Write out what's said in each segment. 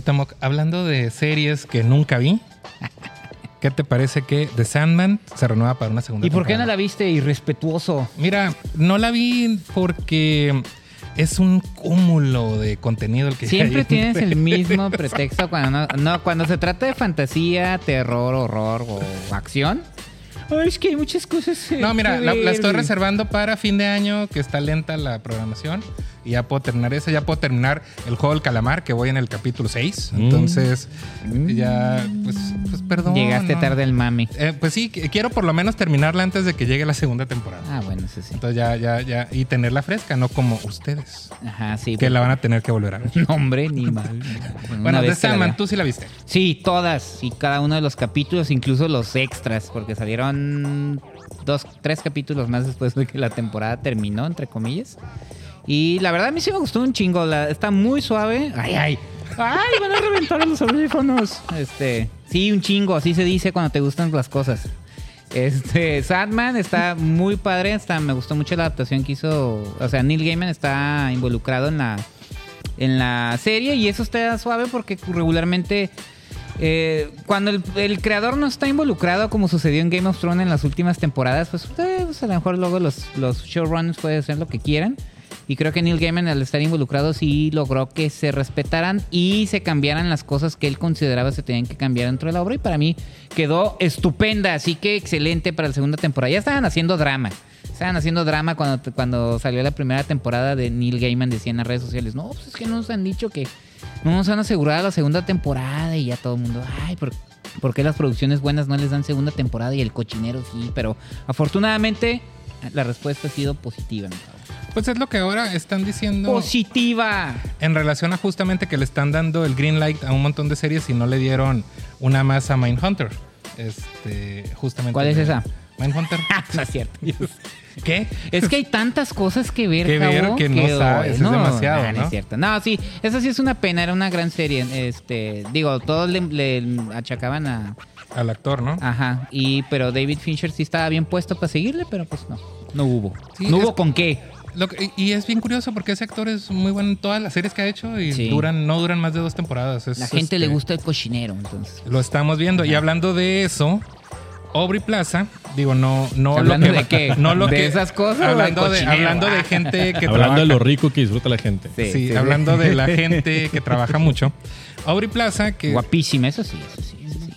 Cuauhtémoc, hablando de series que nunca vi, ¿qué te parece que The Sandman se renueva para una segunda ¿Y por qué no la viste irrespetuoso? Mira, no la vi porque es un cúmulo de contenido el que Siempre en tienes el mismo pretexto cuando no, no, cuando se trata de fantasía, terror, horror o acción. Ay, es que hay muchas cosas. No, mira, la, la estoy reservando para fin de año, que está lenta la programación. Y ya puedo terminar esa, ya puedo terminar el juego del calamar, que voy en el capítulo 6. Entonces, ya, pues, pues perdón. Mm. Llegaste ¿no? tarde al mami. Eh, pues sí, qu- quiero por lo menos terminarla antes de que llegue la segunda temporada. Ah, bueno, eso sí. Entonces ya, ya, ya. Y tenerla fresca, no como ustedes, Ajá, sí. que la van a tener que volver a ver. No, hombre, ni mal. Bueno, la Sandman, tú sí la viste. Sí, todas. Y cada uno de los capítulos, incluso los extras, porque salieron dos, tres capítulos más después de que la temporada terminó, entre comillas. Y la verdad a mí sí me gustó un chingo. está muy suave. Ay, ay. Ay, van a reventar los audífonos. Este, sí, un chingo, así se dice cuando te gustan las cosas. Este, Sadman está muy padre, me gustó mucho la adaptación que hizo, o sea, Neil Gaiman está involucrado en la en la serie y eso está suave porque regularmente eh, cuando el, el creador no está involucrado como sucedió en Game of Thrones en las últimas temporadas, pues, eh, pues a lo mejor luego los, los showrunners pueden hacer lo que quieran. Y creo que Neil Gaiman al estar involucrado sí logró que se respetaran y se cambiaran las cosas que él consideraba se tenían que cambiar dentro de la obra. Y para mí quedó estupenda, así que excelente para la segunda temporada. Ya estaban haciendo drama. Estaban haciendo drama cuando, cuando salió la primera temporada de Neil Gaiman. Decían en las redes sociales, no, pues es que no nos han dicho que no nos han asegurado la segunda temporada. Y ya todo el mundo, ay, ¿por, por qué las producciones buenas no les dan segunda temporada y el cochinero sí? Pero afortunadamente la respuesta ha sido positiva. mi. Pues es lo que ahora están diciendo. ¡Positiva! En relación a justamente que le están dando el green light a un montón de series y no le dieron una más a Mindhunter. Este, justamente. ¿Cuál es de- esa? Mindhunter. no es cierto. ¿Qué? Es que hay tantas cosas que ver, Que ver que no sabes, es demasiado, nah, ¿no? es cierto. No, sí, esa sí es una pena, era una gran serie. Este, digo, todos le, le achacaban a, Al actor, ¿no? ajá, y pero David Fincher sí estaba bien puesto para seguirle, pero pues no, no hubo. Sí, no hubo con qué. Lo que- y es bien curioso porque ese actor es muy bueno en todas las series que ha hecho y Sí. duran, no duran más de dos temporadas. Es, La gente le este, gusta el cochinero, entonces. Lo estamos viendo. Y hablando de eso, Aubrey Plaza, digo, no, no ¿Hablando lo que, de qué? No lo ¿De que, esas cosas Hablando de, hablando de gente que Hablando trabaja. de lo rico que disfruta la gente. Sí, Sí, sí, hablando de la gente que trabaja mucho. Aubrey Plaza, que. Guapísima, eso sí, eso sí.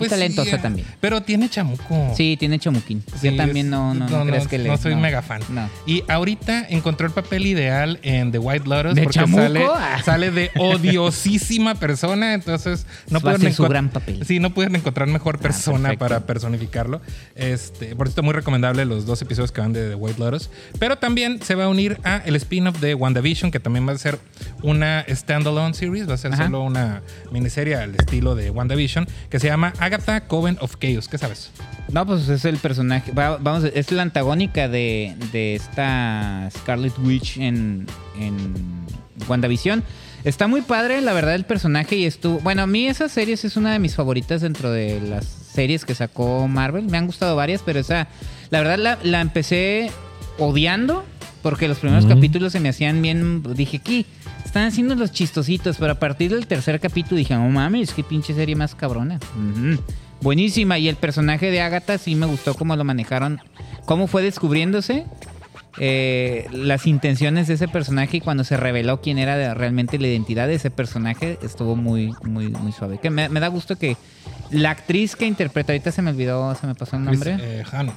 Pues, y talentosa sí, también. Pero tiene chamuco. Sí, tiene chamuquín. Sí, Yo también es- no, no, no, crees que le. no soy mega fan. No. Y ahorita encontró el papel ideal en The White Lotus ¿De porque chamuco? sale, Ah. sale de odiosísima persona, entonces no pudieron ser su gran papel. Ah, Sí, no pudieron encontrar mejor persona perfecto. para personificarlo. Este, por cierto, muy recomendable los dos episodios que van de The White Lotus, pero también se va a unir a el spin-off de WandaVision que también va a ser una standalone series, va a ser Ajá. solo una miniserie al estilo de WandaVision que se llama Agatha Coven of Chaos, ¿qué sabes? No, pues es el personaje. va- vamos, es la antagónica de, de esta Scarlet Witch en, en WandaVision. Está muy padre, la verdad, el personaje. Y estuvo. Bueno, a mí esa serie es una de mis favoritas dentro de las series que sacó Marvel. Me han gustado varias, pero esa. La verdad, la, la empecé odiando. Porque los primeros capítulos se me hacían bien. Dije, ¿qué? Están haciendo los chistositos. Pero a partir del tercer capítulo dije, no mames, qué pinche serie más cabrona. Buenísima. Y el personaje de Agatha sí me gustó cómo lo manejaron. Cómo fue descubriéndose. eh, las intenciones de ese personaje y cuando se reveló quién era de- realmente la identidad de ese personaje estuvo muy muy muy suave que me, me da gusto que la actriz que interpreta ahorita se me olvidó se me pasó el nombre Eh, Han. Eh,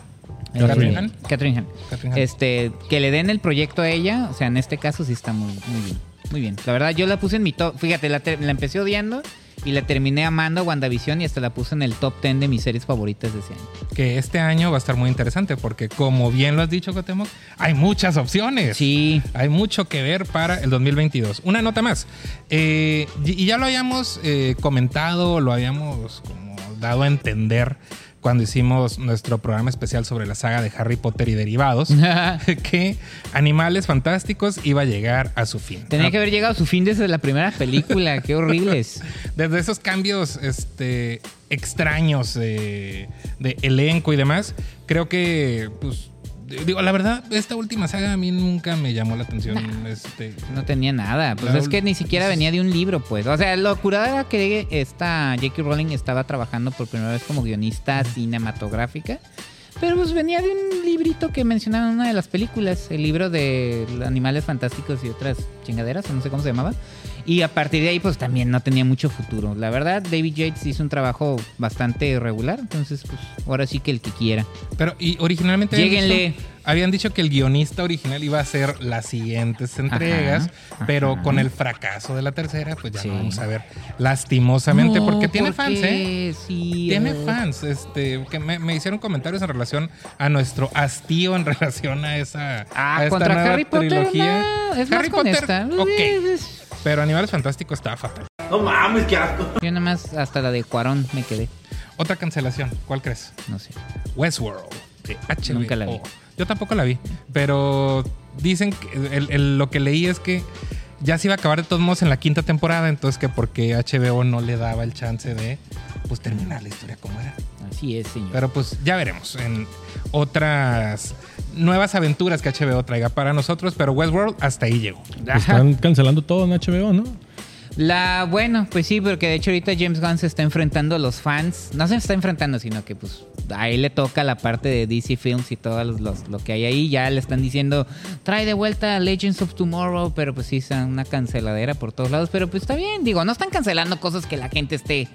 Catherine Han. Catherine Han. Catherine. Este, que le den el proyecto a ella, o sea, en este caso sí está muy, muy bien. Muy bien. La verdad, yo la puse en mi top. Fíjate, la, la empecé odiando y la terminé amando WandaVision y hasta la puse en el top 10 de mis series favoritas de ese año. que este año va a estar muy interesante porque como bien lo has dicho, Cotemoc, hay muchas opciones. Sí. Hay mucho que ver para el 2022. Una nota más. Eh, y y ya lo habíamos eh, comentado, lo habíamos como dado a entender cuando hicimos nuestro programa especial sobre la saga de Harry Potter y derivados, que Animales Fantásticos iba a llegar a su fin. Tenía que haber llegado a su fin desde la primera película. Qué horribles. Desde esos cambios este, extraños de, de elenco y demás, creo que pues, digo, la verdad, esta última saga a mí nunca me llamó la atención. Este, No tenía nada. Pues es que ni siquiera venía de un libro, pues. O sea, lo curada era que esta J.K. Rowling estaba trabajando por primera vez como guionista cinematográfica. Pero pues venía de un librito que mencionaba en una de las películas, el libro de Animales Fantásticos y otras chingaderas, no sé cómo se llamaba. Y a partir de ahí, pues también no tenía mucho futuro. La verdad, David Yates hizo un trabajo bastante regular, entonces, pues ahora sí que el que quiera. pero, y originalmente habían dicho, habían dicho que el guionista original iba a ser las siguientes entregas, ajá. pero con el fracaso de la tercera, pues ya Sí. no vamos a ver lastimosamente, No, porque tiene fans, ¿eh? Sí, Tiene fans, este, que me, me hicieron comentarios en relación a nuestro hastío en relación a esa Ah, a esta contra nueva Harry Potter, trilogía. no, es Harry más con Potter, esta. ok. Pero Animales Fantásticos está fatal. No mames, qué asco. Yo nada más hasta la de Cuarón me quedé. Otra cancelación, ¿cuál crees? No sé. Westworld de HBO. Nunca la vi. Yo tampoco la vi, pero dicen que el- el- lo que leí es que ya se iba a acabar de todos modos en la quinta temporada, entonces que porque HBO no le daba el chance de pues terminar la historia como era. Así es, señor. Pero pues ya veremos en otras nuevas aventuras que HBO traiga para nosotros, pero Westworld hasta ahí llegó. Pues están cancelando todo en HBO, ¿no? La, bueno, pues sí, porque de hecho ahorita James Gunn se está enfrentando a los fans. No se está enfrentando, sino que pues a él le toca la parte de DC Films y todo los- los- lo que hay ahí. Ya le están diciendo, trae de vuelta Legends of Tomorrow, pero pues sí, es una canceladera por todos lados. Pero pues está bien, digo, no están cancelando cosas que la gente esté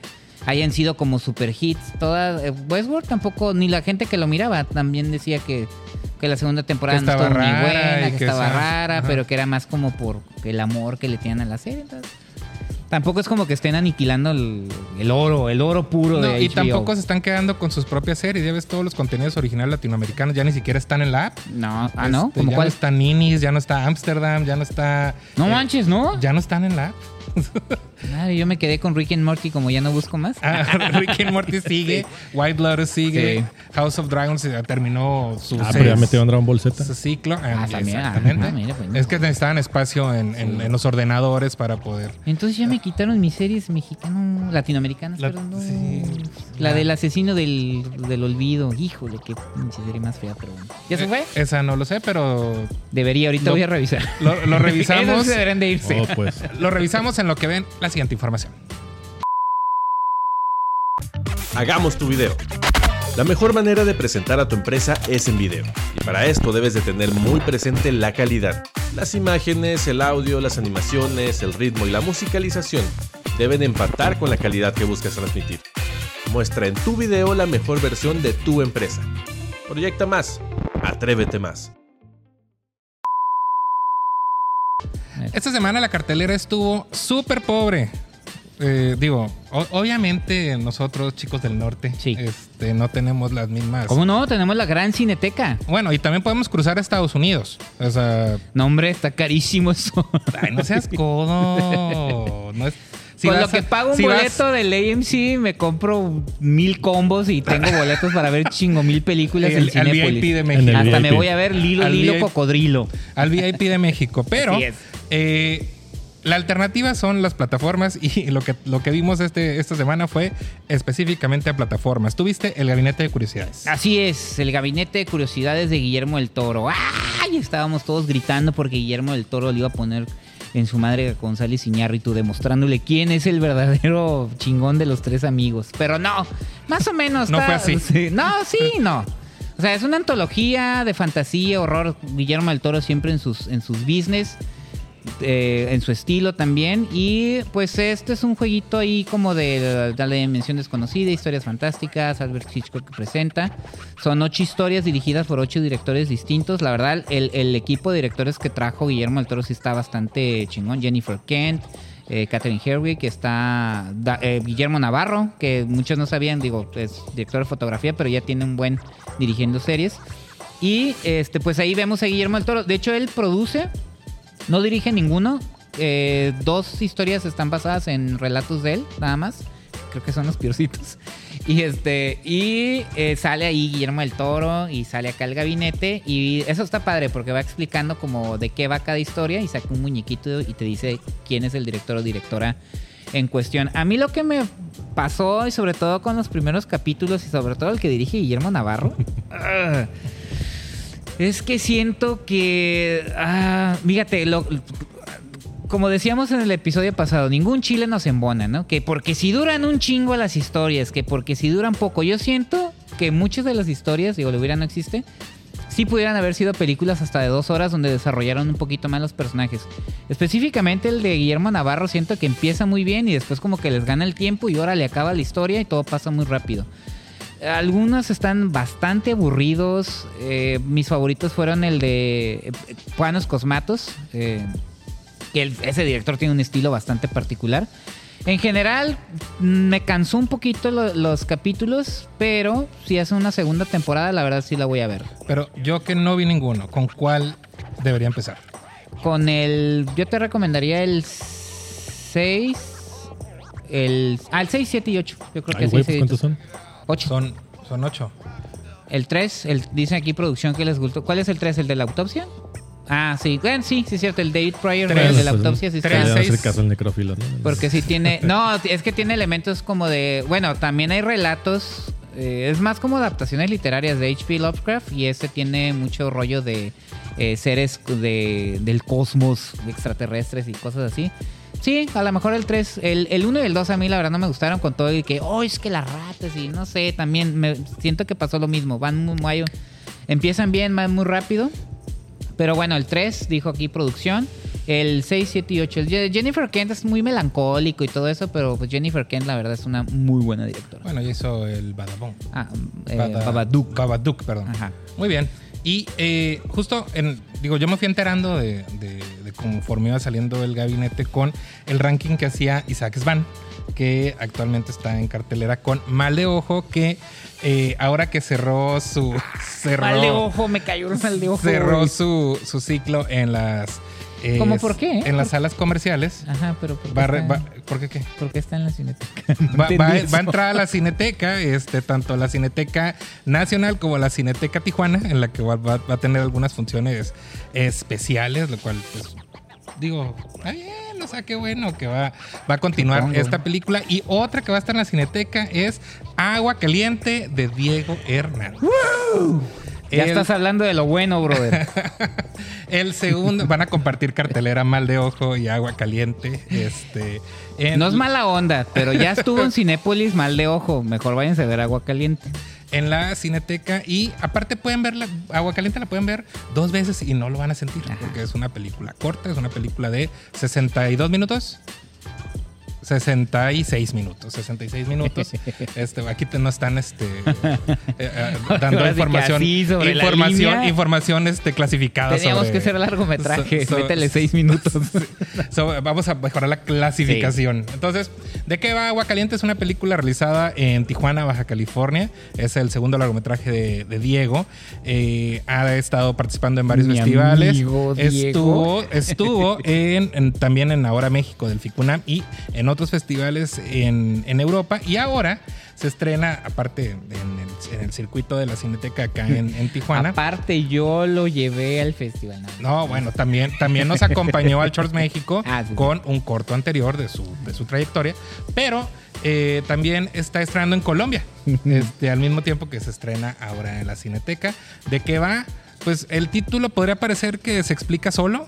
hayan sido como super hits. Toda eh, Westworld tampoco, ni la gente que lo miraba también decía que, que la segunda temporada Que no estaba rara buena, y que, que estaba rara, ajá. pero que era más como por el amor que le tienen a la serie. entonces, Tampoco es como que estén aniquilando el, el oro, el oro puro No, de y HBO. tampoco se están quedando con sus propias series. Ya ves, todos los contenidos originales latinoamericanos ya ni siquiera están en la app. No, ah, ¿no? Este, ¿Como ya cuál? no está Ninis, ya no está Amsterdam, ya no está. No eh, manches, ¿no? Ya no están en la app. Ay, yo me quedé con Rick and Morty como ya no busco más. Ah, Rick and Morty sigue, White Lotus sigue, Sí. House of Dragons ya terminó su, Ah, seis- pero ya metieron Dragon Ball Z. su ciclo. Ah, también, ah, Exactamente. ah, mira, pues, no. es que necesitaban espacio en, en- en los ordenadores para poder. Entonces ya me quitaron mis series mexicanas, latinoamericanas, La- perdón. no. sí. La del asesino del, del olvido. Híjole, qué pinche serie más fea, pero bueno. ¿Ya se fue? Eh, esa no lo sé, pero Debería, ahorita lo- voy a revisar. lo, lo revisamos. Esos deberían de irse. Oh, pues. lo revisamos en lo que ven la siguiente información. Hagamos tu video. La mejor manera de presentar a tu empresa es en video. Y para esto debes de tener muy presente la calidad. Las imágenes, el audio, las animaciones, el ritmo y la musicalización deben empatar con la calidad que buscas transmitir. Muestra en tu video la mejor versión de tu empresa. Proyecta más. Atrévete más. Esta semana la cartelera estuvo súper pobre. Eh, digo, obviamente nosotros, chicos del norte, Sí. este, no tenemos las mismas. ¿Cómo no? Tenemos la gran cineteca. Bueno, y también podemos cruzar a Estados Unidos. O sea, No, hombre, está carísimo eso. ay, no seas codo. No es, si Con lo a- que pago un si vas- boleto del AMC, me compro mil combos y tengo boletos para ver chingo mil películas el, en al Cinépolis. VIP de México. el Hasta me voy a ver Lilo Al Lilo VIP. Cocodrilo. Al VIP de México. Pero eh, la alternativa son las plataformas y lo que, lo que vimos este, esta semana fue específicamente a plataformas. Tuviste el gabinete de curiosidades. Así es, el gabinete de curiosidades de Guillermo del Toro. ¡Ay! Estábamos todos gritando porque Guillermo del Toro le iba a poner en su madre González Iñárritu, demostrándole quién es el verdadero chingón de los tres amigos. Pero no, más o menos. No está- fue así. sí, no, sí, no. O sea, es una antología de fantasía, horror. Guillermo del Toro siempre en sus, en sus business. Eh, en su estilo también. Y pues este es un jueguito ahí como de la dimensión desconocida, historias fantásticas, Albert Hitchcock que presenta. Son ocho historias dirigidas por ocho directores distintos. La verdad, el, el equipo de directores que trajo Guillermo del Toro está bastante chingón. Jennifer Kent. eh, Catherine Herwig, está eh, Guillermo Navarro, que muchos no sabían, digo, es director de fotografía, pero ya tiene un buen dirigiendo series. Y este, pues ahí vemos a Guillermo del Toro. De hecho, él produce, no dirige ninguno. Eh, dos historias están basadas en relatos de él, nada más. Creo que son los peorcitos. Y este, y eh, sale ahí Guillermo del Toro y sale acá el gabinete. Y eso está padre porque va explicando como de qué va cada historia y saca un muñequito y te dice quién es el director o directora en cuestión. A mí lo que me pasó, y sobre todo con los primeros capítulos, y sobre todo el que dirige Guillermo Navarro, Es que siento que. Ah, fíjate, lo- como decíamos en el episodio pasado, ningún chile nos embona, ¿no? Que porque si duran un chingo las historias, que porque si duran poco. Yo siento que muchas de las historias, digo, lo hubiera no existe, sí pudieran haber sido películas hasta de dos horas donde desarrollaron un poquito más los personajes. Específicamente el de Guillermo Navarro, siento que empieza muy bien y después como que les gana el tiempo y ahora le acaba la historia y todo pasa muy rápido. Algunos están bastante aburridos. Eh, mis favoritos fueron el de eh, Juanos Cosmatos. eh, que el- ese director tiene un estilo bastante particular. En general, me cansó un poquito lo- los capítulos, pero si hace una segunda temporada, la verdad sí la voy a ver. Pero yo que no vi ninguno, ¿con cuál debería empezar? Con el. Yo te recomendaría el 6. El. Ah, el 6, 7 y 8. Yo creo que Ay, sí. güey, pues ¿cuántos son? 8. Son, son ocho. El 3, el, dicen aquí producción que les gustó. ¿Cuál es el 3? ¿El de la autopsia? Ah, sí. Bueno, sí, sí es cierto. El David Pryor Tres. el de la autopsia sí tres, está. Le van a seis. hacer caso al necrófilo, ¿no? Porque sí tiene. No, es que tiene elementos como de. Bueno, también hay relatos. eh, es más como adaptaciones literarias de H.P. Lovecraft. Y este tiene mucho rollo de eh, seres de, del cosmos, de extraterrestres y cosas así. Sí, a lo mejor el 3, el, el 1 y el 2 a mí la verdad no me gustaron con todo y que, oh, es que las ratas y no sé, también me siento que pasó lo mismo. Van muy, muy- empiezan bien, van muy rápido. Pero bueno, el 3 dijo aquí producción. El 6, 7 y 8. El Je- Jennifer Kent es muy melancólico y todo eso, pero pues Jennifer Kent la verdad es una muy buena directora. Bueno, ya hizo el Badabón. Ah, eh, Bada- Babadook. Babadook, perdón. Ajá. Muy bien. Y eh, justo, en, digo, yo me fui enterando de, de- de conforme iba saliendo el gabinete con el ranking que hacía Isaac Svan, que actualmente está en cartelera con Mal de Ojo, que eh, ahora que cerró su... Cerró, Mal de ojo, me cayó el mal de ojo. cerró su, su ciclo en las... eh, ¿Cómo por qué? En las salas comerciales. Ajá, pero ¿por qué, Va a re- está, va- ¿Por qué qué? por qué está en la cineteca? Va, va- entendí va a entrar a la Cineteca, este, tanto la Cineteca Nacional como la Cineteca Tijuana, en la que va, va- va a tener algunas funciones especiales, lo cual, pues, digo, está bien, o sea, qué bueno que va, va a continuar Supongo. esta película. Y otra que va a estar en la Cineteca es Agua Caliente de Diego Hernández. Ya El- estás hablando de lo bueno, brother. El segundo, van a compartir cartelera Mal de Ojo y Agua Caliente. Este, en- No es mala onda, pero ya estuvo en Cinépolis mal de ojo. Mejor váyanse a ver agua caliente. en la Cineteca y aparte pueden ver la Agua Caliente la pueden ver dos veces y no lo van a sentir Ajá. porque es una película corta, es una película de 62 minutos. 66 minutos, 66 minutos. Este, aquí te, no están este, eh, eh, dando información, sobre información, información este, clasificada. Teníamos sobre- que hacer largometraje. so- so- Métele seis minutos. So, vamos a mejorar la clasificación. Entonces, ¿de qué va Agua Caliente? Es una película realizada en Tijuana, Baja California. Es el segundo largometraje de, de Diego. Eh, ha estado participando en varios Mi festivales. amigo Estuvo, estuvo en, en- también en Ahora México del FICUNAM y en otros festivales en, en Europa. Y ahora se estrena, aparte en el, en el circuito de la Cineteca acá en, en Tijuana. Aparte, yo lo llevé al festival. No, bueno, también, también nos acompañó al Shorts México Ah, sí. con un corto anterior de su, de su trayectoria, pero eh, también está estrenando en Colombia, este, al mismo tiempo que se estrena ahora en la Cineteca. ¿De qué va? Pues el título podría parecer que se explica solo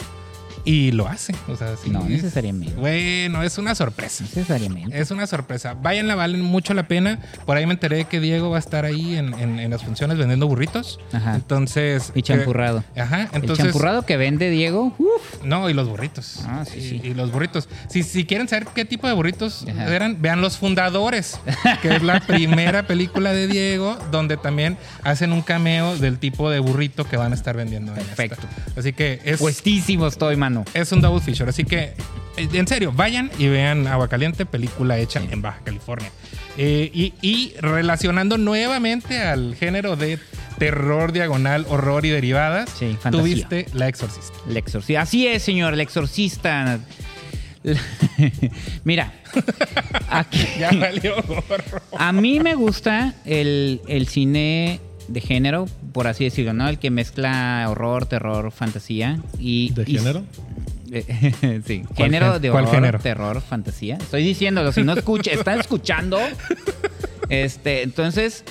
y lo hace. O sea, sí, No es- necesariamente. Bueno, es una sorpresa. Necesariamente. Es una sorpresa. Váyanla, valen mucho la pena. Por ahí me enteré que Diego va a estar ahí en, en- en las funciones vendiendo burritos. Ajá. Entonces. Y champurrado. eh, ajá. el Entonces. champurrado que vende Diego. uf, No, y los burritos. Ah, sí, y, sí. y los burritos. Si, si quieren saber qué tipo de burritos Ajá. eran, vean Los Fundadores, que es la primera película de Diego, donde también hacen un cameo del tipo de burrito que van a estar vendiendo en esta. Perfecto. Así que es, puestísimo estoy, mano. es un double feature. Así que, eh, en serio, vayan y vean Agua Caliente, película hecha en Baja California. Eh, y, y relacionando nuevamente al género de terror diagonal, horror y derivadas, Sí, tuviste La Exorcista. El exorcista. Así es, señor, el exorcista. Mira, aquí, Ya valió gorro. a mí me gusta el, el cine de género, por así decirlo, ¿no? El que mezcla horror, terror, fantasía y... ¿De y- género? Sí, ¿Cuál género de horror, género? terror, fantasía. Estoy diciéndolo, si no escucha, están escuchando. Este, entonces,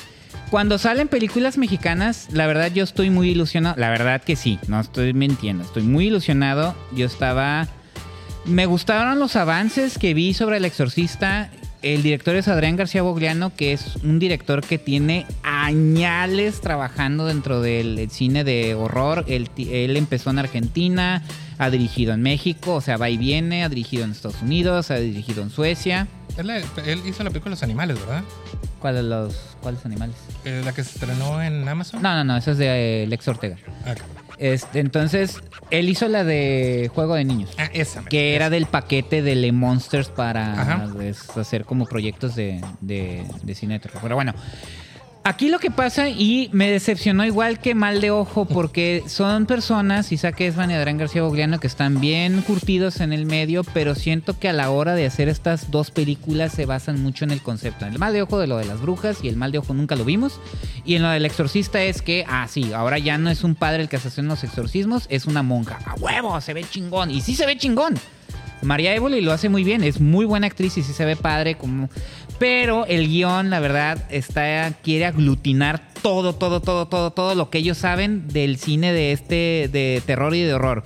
Cuando salen películas mexicanas, la verdad yo estoy muy ilusionado. La verdad que sí, no estoy mintiendo. Estoy muy ilusionado. Yo estaba... Me gustaron los avances que vi sobre El Exorcista. El director es Adrián García Bogliano, que es un director que tiene añales trabajando dentro del el cine de horror. Él, él empezó en Argentina, ha dirigido en México, o sea, va y viene, ha dirigido en Estados Unidos, ha dirigido en Suecia. Él, él hizo la película Los Animales, ¿verdad? ¿Cuáles los cuáles animales? Eh, la que se estrenó en Amazon. No, no, no, eso es de eh, Lex Ortega. Ah, Este, entonces, él hizo la de Juego de Niños. ah, esa. Que era del paquete de Le Monsters para pues, hacer como proyectos de, de, de cine de terror. Pero bueno, aquí lo que pasa, y me decepcionó igual que mal de ojo, porque son personas, Isaac Esban y Adrián García Bogliano, que están bien curtidos en el medio, pero siento que a la hora de hacer estas dos películas se basan mucho en el concepto. En el mal de ojo de lo de las brujas y el mal de ojo nunca lo vimos. Y en lo del exorcista es que, ah, sí, ahora ya no es un padre el que hace los exorcismos, es una monja. ¡A huevo! Se ve chingón. Y sí se ve chingón. María Évoli lo hace muy bien, es muy buena actriz y sí se ve padre como... Pero el guion, la verdad, está quiere aglutinar todo, todo, todo, todo, todo lo que ellos saben del cine de este, de terror y de horror.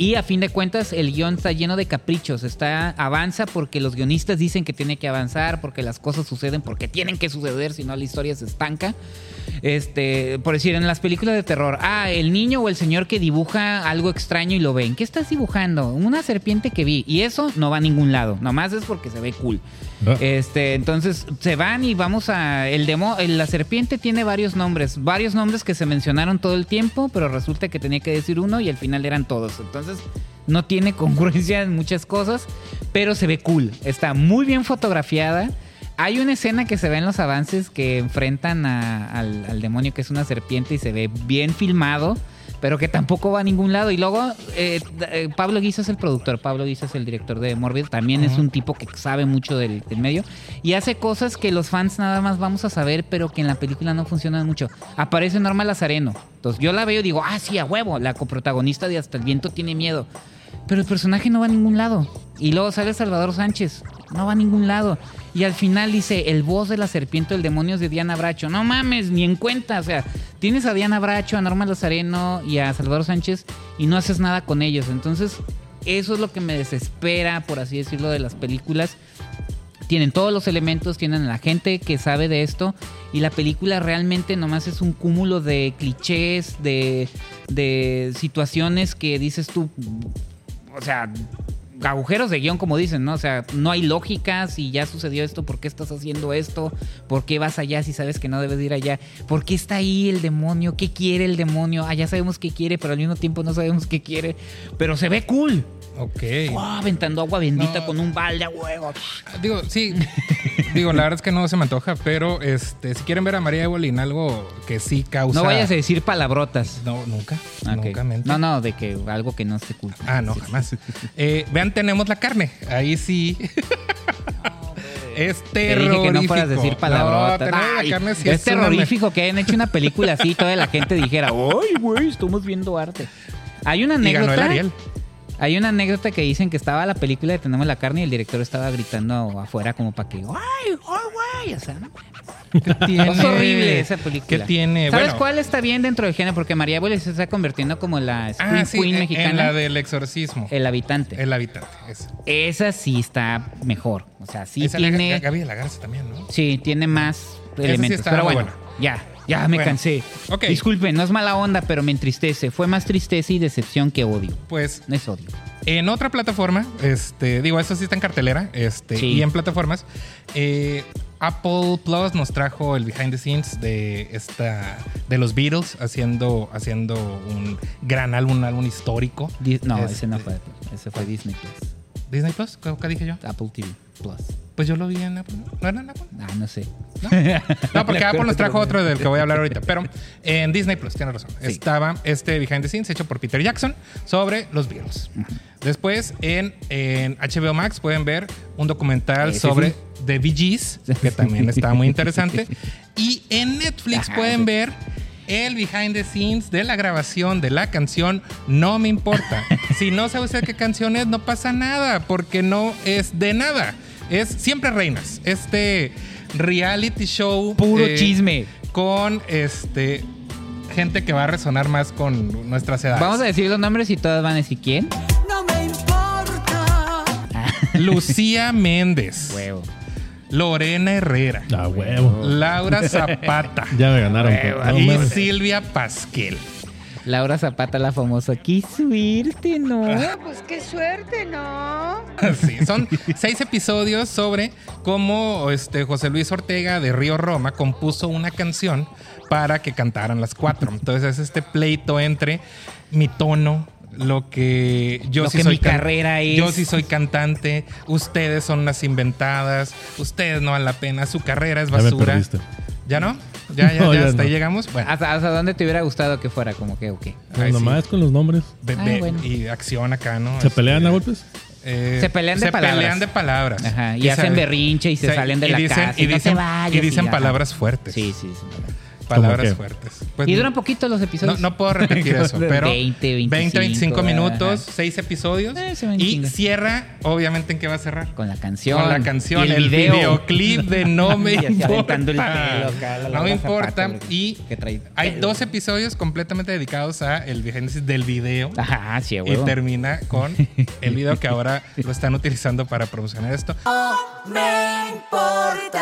Y a fin de cuentas, el guion está lleno de caprichos. Está, avanza porque los guionistas dicen que tiene que avanzar, porque las cosas suceden, porque tienen que suceder, si no la historia se estanca. Este, por decir, en las películas de terror, ah, el niño o el señor que dibuja algo extraño y lo ven. ¿Qué estás dibujando? Una serpiente que vi. Y eso no va a ningún lado. Nomás es porque se ve cool. Ah. Este, entonces se van y vamos a. El demo, la serpiente tiene varios nombres, varios nombres que se mencionaron todo el tiempo, pero resulta que tenía que decir uno y al final eran todos. Entonces no tiene congruencia en muchas cosas, pero se ve cool. Está muy bien fotografiada. Hay una escena que se ve en los avances que enfrentan al demonio que es una serpiente y se ve bien filmado, pero que tampoco va a ningún lado. Y luego eh, eh, Pablo Guisa es el productor, Pablo Guisa es el director de Morbid, también es un tipo que sabe mucho del, del medio y hace cosas que los fans nada más vamos a saber, pero que en la película no funcionan mucho. Aparece Norma Lazareno, entonces yo la veo y digo, ah, sí, a huevo, la coprotagonista de Hasta el viento tiene miedo. Pero el personaje no va a ningún lado. Y luego sale Salvador Sánchez. No va a ningún lado. Y al final dice, el voz de la serpiente del demonio es de Diana Bracho. No mames, ni en cuenta. O sea, tienes a Diana Bracho, a Norma Lazareno y a Salvador Sánchez y no haces nada con ellos. Entonces, eso es lo que me desespera, por así decirlo, de las películas. Tienen todos los elementos, tienen a la gente que sabe de esto y la película realmente nomás es un cúmulo de clichés, de, de situaciones que dices tú, o sea, agujeros de guion como dicen, ¿no? O sea, no hay lógica, si ya sucedió esto, ¿por qué estás haciendo esto? ¿Por qué vas allá si sabes que no debes ir allá? ¿Por qué está ahí el demonio? ¿Qué quiere el demonio? Ah, ya sabemos qué quiere, pero al mismo tiempo no sabemos qué quiere. Pero se ve cool. Ok. ¡Wow! aventando agua bendita No. con un balde a huevo. Ah, Digo, sí. Digo, la verdad es que no se me antoja, pero este, si quieren ver a María Evelyn algo que sí causa. No vayas a decir palabrotas. No, nunca. Ok. Nunca mente. No, no, de que algo que no se culpa. Ah, no, jamás. Eh, vean, tenemos la carne. Ahí sí. es Te terrorífico. dije que no fueras a decir palabrotas. No, Ay, carne sí es una- terrorífico que hayan hecho una película así y toda la gente dijera, ¡ay, güey, estamos viendo arte! Hay una Y ganó el anécdota. Ariel. Hay una anécdota que dicen que estaba la película de Tenemos la carne y el director estaba gritando afuera como para que, ¡ay, ay, güey! O sea, no ¿Qué tiene? Es horrible esa película. ¿Qué tiene? ¿Sabes Bueno, cuál está bien dentro del género? Porque María Abuela se está convirtiendo como la Scream Ah, sí, Queen en- mexicana. En la del exorcismo. El habitante. El habitante. esa. Esa sí está mejor. O sea, sí Esa la- tiene. Gaby de la Garza también, ¿no? Sí, tiene más elementos. está pero muy bueno, buena. ya, ya me Bueno, cansé. ok. Disculpen, no es mala onda, pero me entristece. Fue más tristeza y decepción que odio. Pues No es odio. En otra plataforma, este, digo, esto sí está en cartelera, este, Sí. y en plataformas, eh, Apple Plus nos trajo el behind the scenes de esta, de los Beatles haciendo, haciendo un gran álbum, un álbum histórico. Di- no, Este, ese no fue Apple. Ese fue Disney Plus. Disney Plus, ¿qué, qué dije yo? Apple TV Plus. Pues yo lo vi en Apple, ¿no? ¿No era en Apple? Ah, no sé. No, porque Apple nos trajo otro del que voy a hablar ahorita. Pero en Disney Plus, tienes razón. Sí. Estaba este behind the scenes hecho por Peter Jackson sobre los Beatles. Después en, en HBO Max pueden ver un documental Ese sobre sí. The Bee Gees, que también está muy interesante. Y en Netflix Ajá, pueden sí. ver el behind the scenes de la grabación de la canción No me importa. si no sabe usted qué canción es, no pasa nada, porque no es de nada. Es Siempre Reinas. Este reality show. Puro eh, chisme. con este gente que va a resonar más con nuestras edades. Vamos a decir los nombres y todas van a decir quién. No me importa. Lucía Méndez, Huevo. Lorena Herrera, Ah, huevo. Laura Zapata Ya me ganaron. Huevo. Y. Silvia Pasquel. Laura Zapata, la famosa. ¡Qué suerte, no! Pues qué suerte, ¿no? Sí, son seis episodios sobre cómo este, José Luis Ortega de Río Roma compuso una canción para que cantaran las cuatro. Entonces es este pleito entre mi tono, lo que yo Lo sí que soy mi carrera es. Yo sí soy cantante, ustedes son unas inventadas, ustedes no valen la pena, su carrera es Ya me basura. ¿Ya no? ¿Ya, ya, No, ya ya hasta no. ahí llegamos? Bueno, ¿Hasta, hasta dónde te hubiera gustado que fuera? Como que, ok. No, ahí sí. nomás con los nombres. Ve- Ah, ve- bueno. y acción acá, ¿no? ¿Se Este, pelean a golpes? eh, Se pelean de se palabras. pelean de palabras. Ajá, y hacen berrinche y se salen de y la dicen, casa. Y no te dicen, vayas, y dicen ajá. palabras fuertes. Sí, sí, sí. Palabras fuertes. Pues, y duran poquito los no, episodios. no puedo repetir eso, pero 20, 25, 20, 25 minutos, ajá. 6 episodios. Eh, se van y chingas. cierra, obviamente, ¿en qué va a cerrar? Con la canción. Con la canción, el, video. videoclip de No me importa. aventando el pelo acá, la no me importa. Y que trae hay dos episodios completamente dedicados a el génesis del video. Ajá, sí, Y termina con el video que ahora lo están utilizando para promocionar esto. Me importa.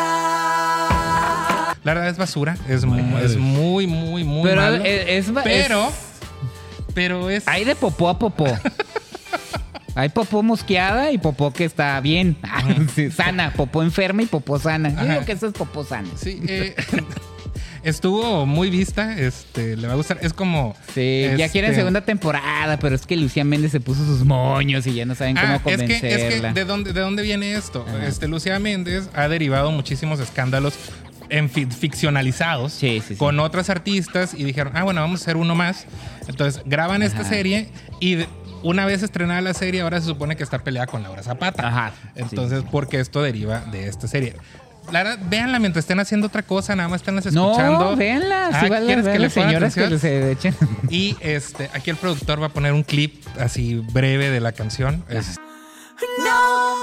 La verdad es basura. Es, mu- Madre. es muy, muy, muy Pero malo. es, es- pero, es- pero es. hay de popó a popó. Hay popó mosqueada y popó que está bien. Sí, sana. Popó enferma y popó sana. Yo digo que eso es popó sana. Sí, eh, estuvo muy vista. Este, le va a gustar. Es como. Sí, ya este, quieren segunda temporada, pero es que Lucía Méndez se puso sus moños y ya no saben cómo Ah, es que, convencerla. es que ¿de dónde, ¿de dónde viene esto? Ajá. Este, Lucía Méndez ha derivado muchísimos escándalos en fi- ficcionalizados Sí, sí, sí. con otras artistas y dijeron, ah, bueno, vamos a hacer uno más. Entonces graban esta serie y una vez estrenada la serie, ahora se supone que está peleada con Laura Zapata. Ajá, sí. Entonces, porque esto deriva de esta serie. La verdad, véanla mientras estén haciendo otra cosa, nada más estén escuchando. No, véanla. Sí, Ah, vale, ¿quieres que le las señoras que se echen. Y este, aquí el productor va a poner un clip así breve de la canción.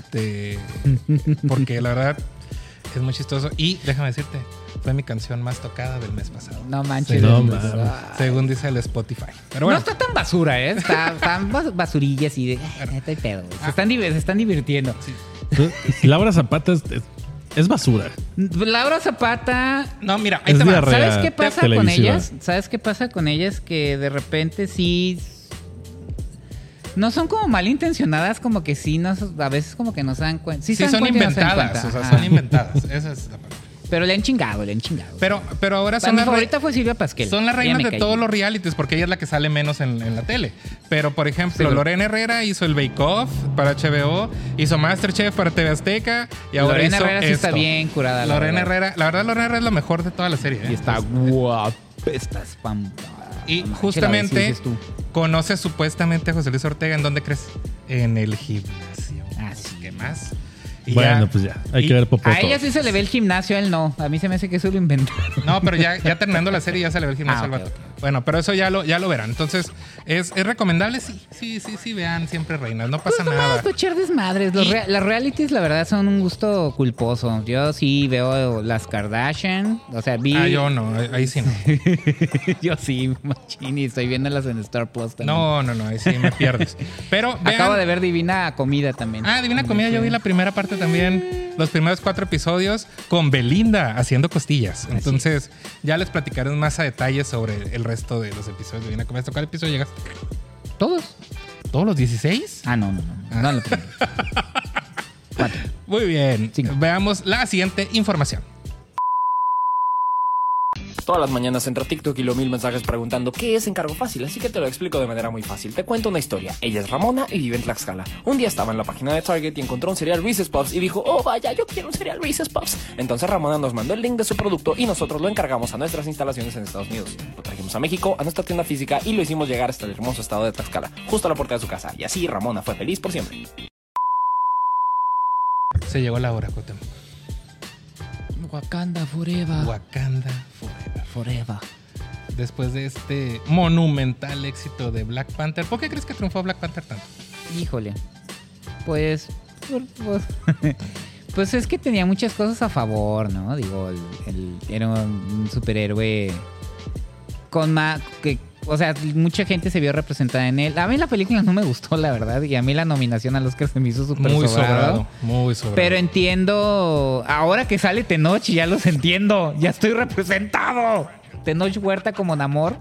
Este, porque la verdad es muy chistoso. Y déjame decirte, fue mi canción más tocada del mes pasado. No manches. No Ay. mames. Según dice el Spotify. Pero No bueno, está tan basura, ¿eh? Está, están bas- basurillas y de. Ay, pedo. Se están, div- se están divirtiendo. Laura Zapata es, es- es basura. Laura Zapata. no, mira, ahí Es te va. ¿Sabes qué pasa con ellas? ¿Sabes qué pasa con ellas? Que de repente sí. No son como malintencionadas, como que sí, no, a veces como que no se dan cuenta. Sí, Sí, dan son cuenta no inventadas. O sea, son inventadas. Esa es la palabra. Pero le han chingado, le han chingado. Pero, pero ahora son mi las, favorita fue Silvia Pasquel. son las reinas de todos los realities porque ella es la que sale menos en, en la tele. Pero, por ejemplo, Sí, Lorena Herrera hizo el Bake Off para HBO, hizo Masterchef para TV Azteca y ahora Lorena hizo Herrera sí está bien curada. Lorena. Herrera, la verdad, Lorena Herrera es lo mejor de toda la serie. ¿eh? Y está guapa. Está spam. Y justamente tú. conoce supuestamente a José Luis Ortega. ¿En dónde crees? En el gimnasio. Ah, sí. ¿Qué más? Y bueno, ya- pues ya. Hay y- que ver Popó. A ella sí se le ve el gimnasio, a él no. A mí se me hace que eso lo inventaron. No, pero ya, ya terminando la serie ya se le ve el gimnasio Ah, al vato. Bueno, pero eso ya lo, ya lo verán. Entonces, ¿es, es recomendable? Sí, sí, sí, sí, vean siempre reinas. No pasa Pues nada. echar desmadres. Los las realities, la verdad, son un gusto culposo. Yo sí veo las Kardashian. O sea, vi. Ah, yo no, ahí sí no. Yo sí, machini. Estoy viéndolas en Star Plus también. No, no, no, ahí sí me pierdes. Pero vean. Acabo de ver Divina Comida también. Ah, Divina Comida, yo vi la primera parte también, los primeros cuatro episodios con Belinda haciendo costillas. Entonces, ya les platicaré más a detalle sobre el resto de los episodios de Divina Comida. ¿Hasta cuál episodio llegaste? ¿Todos? ¿Todos los 16? Ah, no, no, no. No, lo. Cuatro. Muy bien. Cinco. Veamos la siguiente información. Todas las mañanas entra TikTok y lo mil mensajes preguntando qué es encargo fácil, así que te lo explico de manera muy fácil. Te cuento una historia. Ella es Ramona y vive en Tlaxcala. Un día estaba en la página de Target y encontró un cereal Reese's Puffs y dijo, oh vaya, yo quiero un cereal Reese's Puffs. Entonces Ramona nos mandó el link de su producto y nosotros lo encargamos a nuestras instalaciones en Estados Unidos. Lo trajimos a México, a nuestra tienda física y lo hicimos llegar hasta el hermoso estado de Tlaxcala, justo a la puerta de su casa. Y así Ramona fue feliz por siempre. Se llegó la hora, Cuauhtémoc. Wakanda Forever. Wakanda Forever. Forever. Después de este monumental éxito de Black Panther, ¿por qué crees que triunfó Black Panther tanto? Híjole. Pues. por- Pues es que tenía muchas cosas a favor, ¿no? Digo, el- el- era un superhéroe con más... Que, o sea, mucha gente se vio representada en él. A mí la película no me gustó, la verdad. Y a mí la nominación al Oscar se me hizo súper Muy sobrado. sobrado. Muy sobrado. Pero entiendo... Ahora que sale Tenoch, ya los entiendo. Ya estoy representado. Tenoch Huerta como Namor.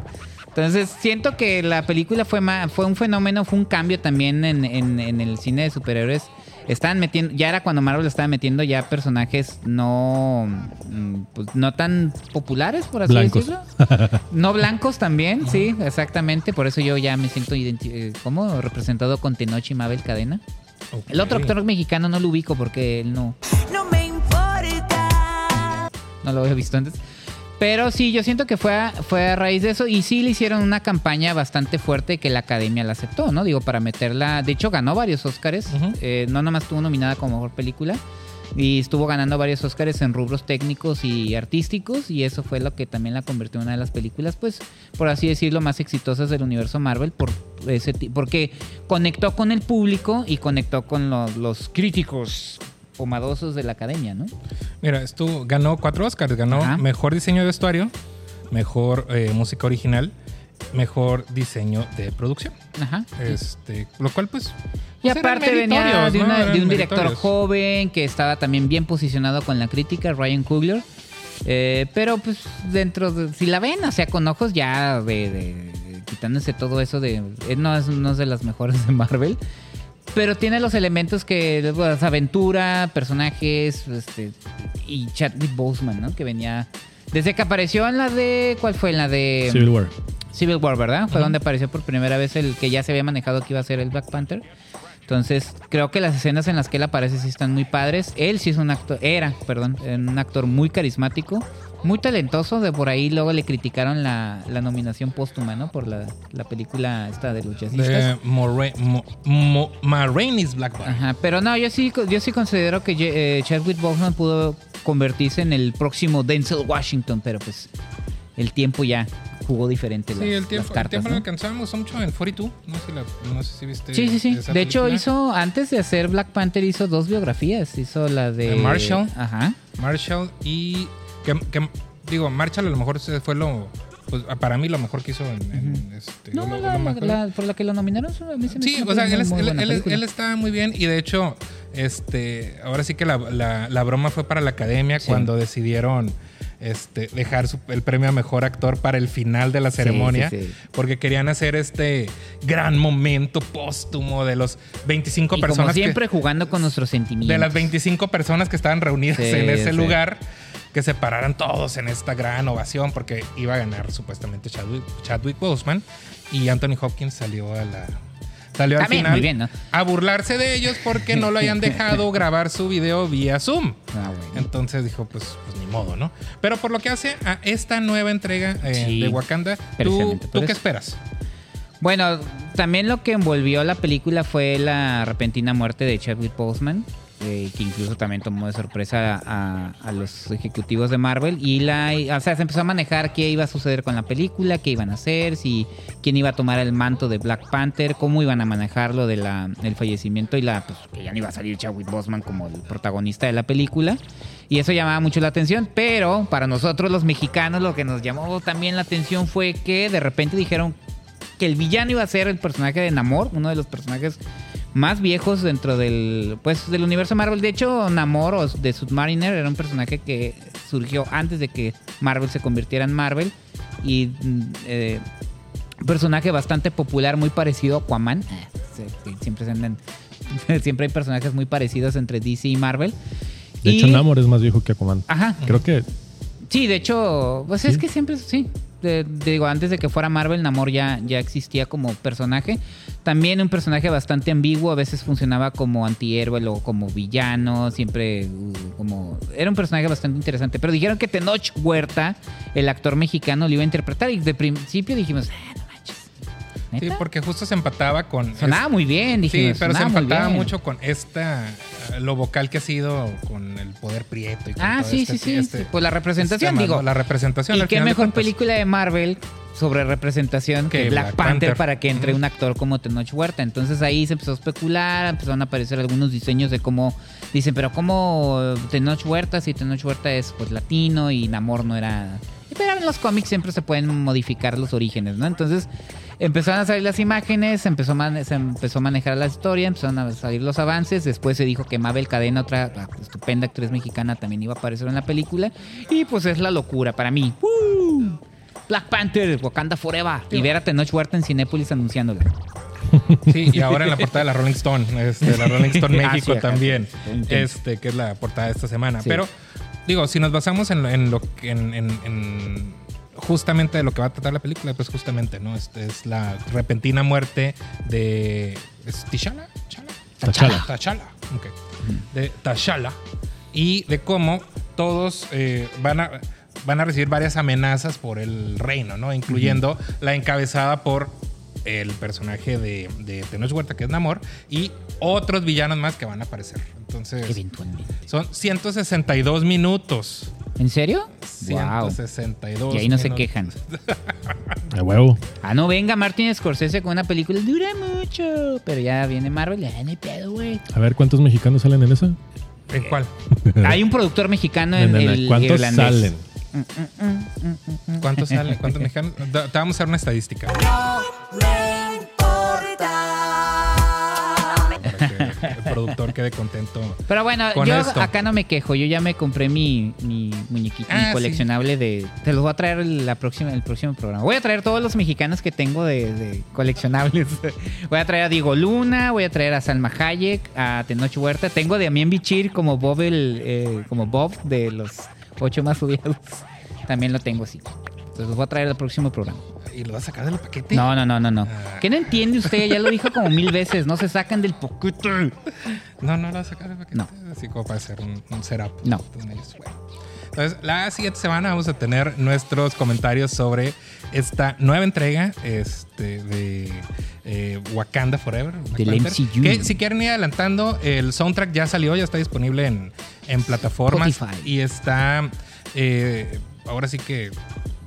Entonces, siento que la película fue, ma- fue un fenómeno, fue un cambio también en, en- en el cine de superhéroes. Estaban metiendo, ya era cuando Marvel estaba metiendo ya personajes no, mm, pues, no tan populares, por así Blancos. decirlo. No blancos también, sí, exactamente. Por eso yo ya me siento identi- eh, como representado con Tenoch y Mabel Cadena. El otro actor mexicano no lo ubico porque él no, No me importa. no lo había visto antes. Pero sí, yo siento que fue a, fue a raíz de eso y sí le hicieron una campaña bastante fuerte que la academia la aceptó, ¿no? Digo, para meterla. De hecho, ganó varios Oscars. Ujú. Eh, no nomás estuvo nominada como mejor película. Y estuvo ganando varios Oscars en rubros técnicos y artísticos. Y eso fue lo que también la convirtió en una de las películas, pues, por así decirlo, más exitosas del universo Marvel. Por ese porque conectó con el público y conectó con los, los críticos pomadosos de la academia, ¿no? Mira, estuvo, ganó cuatro Oscars. Ganó Ajá. mejor diseño de vestuario, mejor eh, música original, mejor diseño de producción. Ajá. Este, lo cual, pues. Y pues, eran aparte venía de, ¿no? una- de un director joven que estaba también bien posicionado con la crítica, Ryan Coogler. Eh, pero pues dentro de, si la ven, o sea, con ojos ya de, de- quitándose todo eso de, eh, no es, no es de las mejores de Marvel. Pero tiene los elementos que, pues, aventura, personajes, este, y Chadwick Boseman, ¿no? Que venía, desde que apareció en la de, ¿cuál fue? En la de... Civil War. Civil War, ¿verdad? Fue donde apareció por primera vez el que ya se había manejado que iba a ser el Black Panther. Entonces, creo que las escenas en las que él aparece sí están muy padres. Él sí es un actor, era, perdón, un actor muy carismático, muy talentoso. De por ahí luego le criticaron la, la nominación póstuma, ¿no? Por la, la película esta de los jazzistas. De Moraine, Rainey's Black Bottom. Ajá, pero no, yo sí, yo sí considero que eh, Chadwick Boseman pudo convertirse en el próximo Denzel Washington, pero pues el tiempo ya jugó diferente Sí, las, el las tiempo, el cartas, tiempo ¿no? alcanzamos mucho en 42. No sé, si la- no sé si viste. Sí, sí, sí. De hecho, hizo, antes de hacer Black Panther, hizo dos biografías. Hizo la de... De Marshall. Ajá. Marshall y. Que, que- digo, Marshall a lo mejor fue lo. Pues, para mí lo mejor que hizo en. en, este, No, lo- la- lo la- por la que lo nominaron, a mí se me Sí, o sea, él, es- muy él- él- él está muy bien y de hecho, este, ahora sí que la, la- broma fue para la academia Sí. cuando decidieron este, dejar su- el premio a mejor actor para el final de la ceremonia, sí, sí. porque querían hacer este gran momento póstumo de los 25 Y como personas que- siempre, jugando con nuestros sentimientos. de las 25 personas que estaban reunidas en ese sí. lugar, que se pararan todos en esta gran ovación, porque iba a ganar supuestamente Chadwick, Chadwick Boseman y Anthony Hopkins salió a la. Salió al También, final muy bien, ¿no? a burlarse de ellos porque no lo hayan dejado grabar su video vía Zoom. Ah, bueno. Entonces dijo, pues, pues ni modo, ¿no? Pero por lo que hace a esta nueva entrega eh, Sí, de Wakanda, ¿tú, ¿tú qué esperas? Bueno, también lo que envolvió la película fue la repentina muerte de Chadwick Boseman, eh, que incluso también tomó de sorpresa a, los ejecutivos de Marvel. Y la, o sea, se empezó a manejar qué iba a suceder con la película, qué iban a hacer, si quién iba a tomar el manto de Black Panther, cómo iban a manejarlo del fallecimiento y la, pues, que ya no iba a salir Chadwick Boseman como el protagonista de la película. Y eso llamaba mucho la atención, pero para nosotros los mexicanos lo que nos llamó también la atención fue que de repente dijeron que el villano iba a ser el personaje de Namor, uno de los personajes más viejos dentro del pues del universo Marvel. De hecho, Namor o de Submariner era un personaje que surgió antes de que Marvel se convirtiera en Marvel y mm, eh, un personaje bastante popular, muy parecido a Aquaman. Ah, Siempre se andan- siempre hay personajes muy parecidos entre DC y Marvel. De Y- hecho, Namor es más viejo que Aquaman. Ajá. Creo que Sí, de hecho, pues Sí. es que siempre, sí. Digo, antes de que fuera Marvel, Namor ya, ya existía como personaje. También un personaje bastante ambiguo, a veces funcionaba como antihéroe o como villano, siempre uh, como... Era un personaje bastante interesante. Pero dijeron que Tenoch Huerta, el actor mexicano, lo iba a interpretar y de principio dijimos, Sí, porque justo se empataba con. Sonaba muy bien, dije. Sí, pero se empataba mucho con esta. eh, Lo vocal que ha sido con el poder prieto. Y con Ah, todo sí, este- sí, sí. este- Pues la representación, este digo. La representación. Y al qué final mejor película de Marvel sobre representación que, Que Black, Black Panther, Panther. para que entre un actor como Tenoch Huerta. Entonces ahí se empezó a especular, empezaron a aparecer algunos diseños de cómo dicen, pero cómo Tenoch Huerta si Tenoch Huerta es pues latino y Namor no era. Pero en los cómics siempre se pueden modificar los orígenes, ¿no? Entonces empezaron a salir las imágenes, empezó se empezó a manejar la historia, empezaron a salir los avances. Después se dijo que Mabel Cadena, otra estupenda actriz mexicana, también iba a aparecer en la película. Y pues es la locura para mí. ¡Woo! Black Panther, Wakanda Forever. Y ver a Tenoch Huerta en Cinépolis anunciándola. Sí, y ahora en la portada de la Rolling Stone, este, la Rolling Stone Ah, México también, este, que es la portada de esta semana. Sí. Pero, digo, si nos basamos en, en lo que, en, en- en justamente de lo que va a tratar la película, pues justamente, ¿no? Este es la repentina muerte de ¿es T'Challa. T'Challa, ok. de T'Challa y de cómo todos eh, van a van a recibir varias amenazas por el reino, ¿no? Incluyendo la encabezada por el personaje de, de Tenoch Huerta, que es Namor, y otros villanos más que van a aparecer. Entonces, Eventualmente. son 162 minutos. ¿En serio? Wow. 162 Y ahí no se quejan. A huevo. Ah, no, venga, Martin Scorsese con una película. Dura mucho. Pero ya viene Marvel. Ya no hay pedo, güey. A ver, ¿cuántos mexicanos salen en esa? ¿En cuál? Hay un productor mexicano en el ¿Cuántos irlandés. salen? ¿Cuántos salen? ¿Cuántos mexicanos? Te vamos a dar una estadística. me importa. Para que el productor quede contento. Pero bueno, Con yo esto. acá no me quejo. Yo ya me compré mi, mi muñequito, Ah, mi coleccionable de. Te los voy a traer la próxima, el próximo programa. Voy a traer todos los mexicanos que tengo de, de coleccionables. voy a traer a Diego Luna, voy a traer a Salma Hayek, a Tenoch Huerta. Tengo de Amien Bichir como Bob el, eh, como Bob de los ocho más odiados. También lo tengo así. Entonces los voy a traer al próximo programa. ¿Y lo vas a sacar del paquete? No, no, no, no, no. Ah. ¿Qué no entiende usted? Ya lo dijo como mil veces. No se sacan del poquito. No, no lo vas a sacar del paquete. No. Así como para hacer un, un setup. No. Entonces, bueno. Entonces, la siguiente semana vamos a tener nuestros comentarios sobre esta nueva entrega este, de eh, Wakanda Forever. Black Del Panther, MCU. Que si quieren ir adelantando, el soundtrack ya salió, ya está disponible en, en plataformas. Spotify. Y está, eh, ahora sí que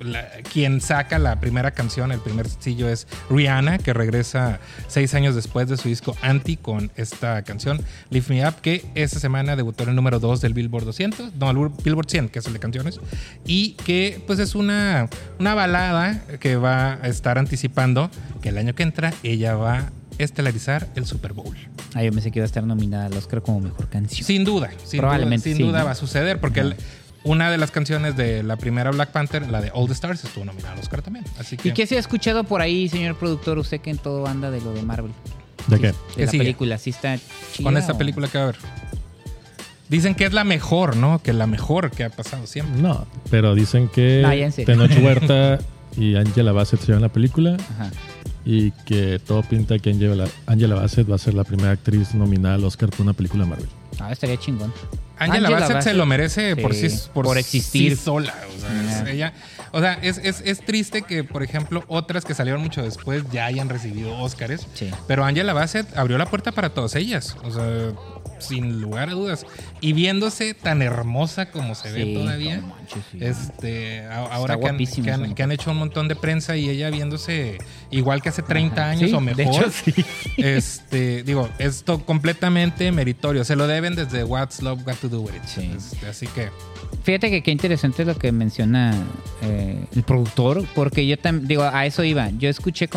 la- quien saca la primera canción, el primer sencillo es Rihanna, que regresa seis años después de su disco Anti con esta canción Lift Me Up, que esta semana debutó en el número 2 del Billboard 200, no, el Billboard 100, que es el de canciones, y que pues es una, una balada que va a estar anticipando que el año que entra ella va a estelarizar el Super Bowl. Ah, yo pensé que iba a estar nominada al Oscar como mejor canción. Sin duda, sin Probablemente duda, sin sí, duda ¿no? va a suceder porque el- una de las canciones de la primera Black Panther, la de All the Stars, estuvo nominada al Oscar también. Así que ¿Y qué se ha escuchado por ahí, señor productor? Usted que en todo anda de lo de Marvel. ¿De qué? De ¿Qué la sigue? película, ¿sí está chida con esta o- película que va a haber. Dicen que es la mejor, ¿no? Que la mejor que ha pasado siempre. No, pero dicen que No. Tenoch Huerta y Angela Bassett se llevan la película Ajá. y que todo pinta que Angela, Angela Bassett va a ser la primera actriz nominada al Oscar por una película de Marvel. Ah, estaría chingón. Angela, Angela Bassett, se lo merece por Sí, por, por existir. sí sola. O sea, es, ella, o sea es, es- es triste que, por ejemplo, otras que salieron mucho después ya hayan recibido Oscars. Sí. Pero Angela Bassett abrió la puerta para todas ellas. O sea, sin lugar a dudas. Y viéndose tan hermosa como se ve todavía. no manches, sí. Este, a- ahora que han, guapísima que han- esa mujer. que han hecho un montón de prensa y ella viéndose igual que hace 30 Ajá. años Sí, o de mejor. hecho, sí. Este, digo, esto completamente meritorio. Se lo deben desde What's Love Got to Do With It. Sí. Este, así que Fíjate que qué interesante lo que menciona eh, el productor, porque yo también, digo, a eso iba. Yo escuché,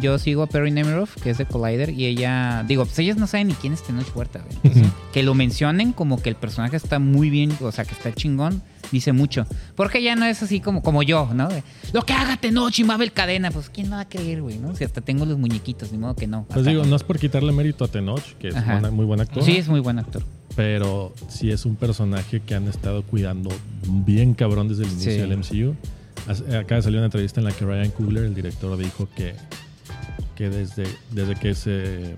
yo sigo a Perry Nemiroff, que es de Collider, y ella, digo, pues ellas no saben ni quién es Tenoch Huerta, güey. Que lo mencionen como que el personaje está muy bien, o sea, que está chingón, dice mucho. Porque ya no es así como, como yo, ¿no? De, Lo que haga Tenoch y Mabel Cadena, pues ¿quién me va a creer, güey? ¿no? Si hasta tengo los muñequitos, ni modo que no. Pues digo, no es por quitarle mérito a Tenoch, que es buena- muy buen actor, Sí, es muy buen actor. pero sí es un personaje que han estado cuidando bien cabrón desde el inicio Sí. del MCU. Hace- Acaba de salir una entrevista en la que Ryan Coogler, el director, dijo que, que desde, desde que se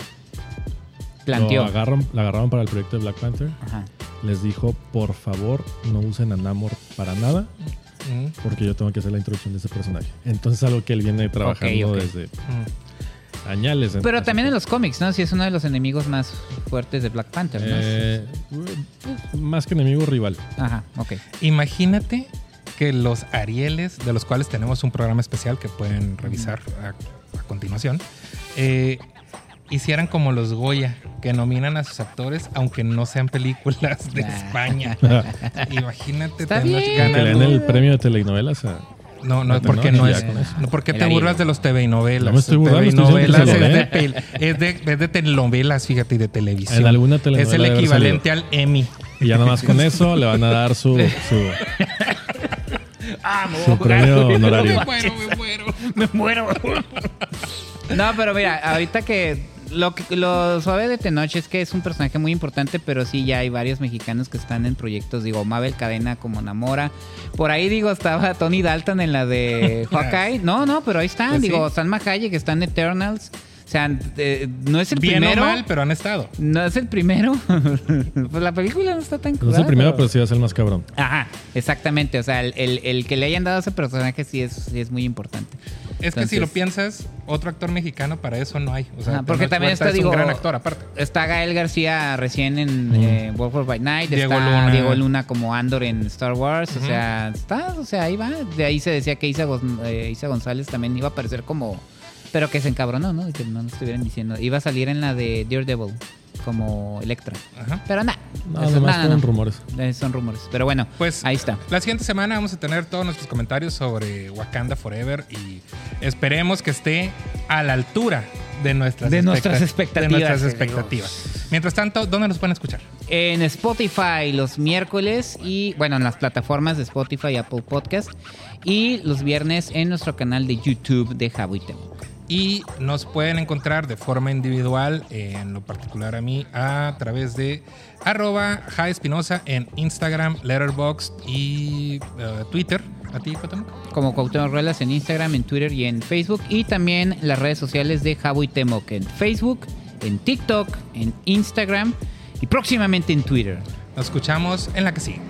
Planteó. lo agarraron, la agarraron para el proyecto de Black Panther, Ajá. les dijo, por favor, no usen a Namor para nada, mm, porque yo tengo que hacer la introducción de ese personaje. Entonces es algo que él viene trabajando desde... mm. Añales. en- Pero también en los cómics, ¿no? Sí, es uno de los enemigos más fuertes de Black Panther, ¿no? Eh, más que enemigo rival. Ajá, ok. Imagínate que los Arieles, de los cuales tenemos un programa especial que pueden revisar a, a continuación, eh, hicieran como los Goya, que nominan a sus actores, aunque no sean películas de Ah. España. Imagínate. Que le den el premio de telenovelas a... No, no, No, porque no, es. No, porque El te burlas de los TV y novelas. No me estoy burlando, estoy novelas diciendo es de, pel- es, de, es de telenovelas, fíjate, y de televisión. En alguna telenovela Es el equivalente al Emmy. Y ya nada más con eso le van a dar su, su, su premio honorario. Me muero, me muero. Me muero. no, pero mira, ahorita que lo, que- lo suave de Tenoch es que es un personaje muy importante, pero sí ya hay varios mexicanos que están en proyectos. Digo, Mabel Cadena como Namora. Por ahí, digo, estaba Tony Dalton en la de Hawkeye. No, no, pero ahí están. Pues sí. digo, Salma Hayek que está en Eternals. O sea, eh, no es el Bien primero. o mal, pero han estado. No es el primero. pues la película no está tan No es el primero, pero sí va a ser el más cabrón. Ajá, exactamente. O sea, el, el- el que le hayan dado a ese personaje sí es, sí es muy importante. Es que si lo piensas, otro actor mexicano para eso no hay. O sea, porque Tenoch también Huerta está, es digo, un gran actor aparte. Está Gael García recién en eh, Wolf of by Night. Diego está Luna. Diego Luna como Andor en Star Wars. O sea, está, o sea, ahí va. De ahí se decía que Isa, eh, Isa González también iba a aparecer como. Pero que se encabronó, ¿no? Y Que no lo estuvieran diciendo. Iba a salir en la de Daredevil como Electra. Ajá. Pero nada. No, Eso- nada, fueron no. rumores. Eh, Son rumores. Pero bueno, Pues ahí está. La siguiente semana vamos a tener todos nuestros comentarios sobre Wakanda Forever y esperemos que esté a la altura de nuestras, De nuestras de expectativas, nuestras eh, expectativas. Mientras tanto, ¿dónde nos pueden escuchar? En Spotify los miércoles y, bueno, en las plataformas de Spotify y Apple Podcast. Y los viernes en nuestro canal de YouTube de Jabo y nos pueden encontrar de forma individual, en lo particular a mí, a través de arroba Espinosa en Instagram, Letterboxd y eh, Twitter. ¿A ti, Cuauhtémoc? Como Cuauhtémoc Ruelas en Instagram, en Twitter y en Facebook. Y también las redes sociales de Jabo y Temoc en Facebook, en TikTok, en Instagram y próximamente en Twitter. Nos escuchamos en la que sigue.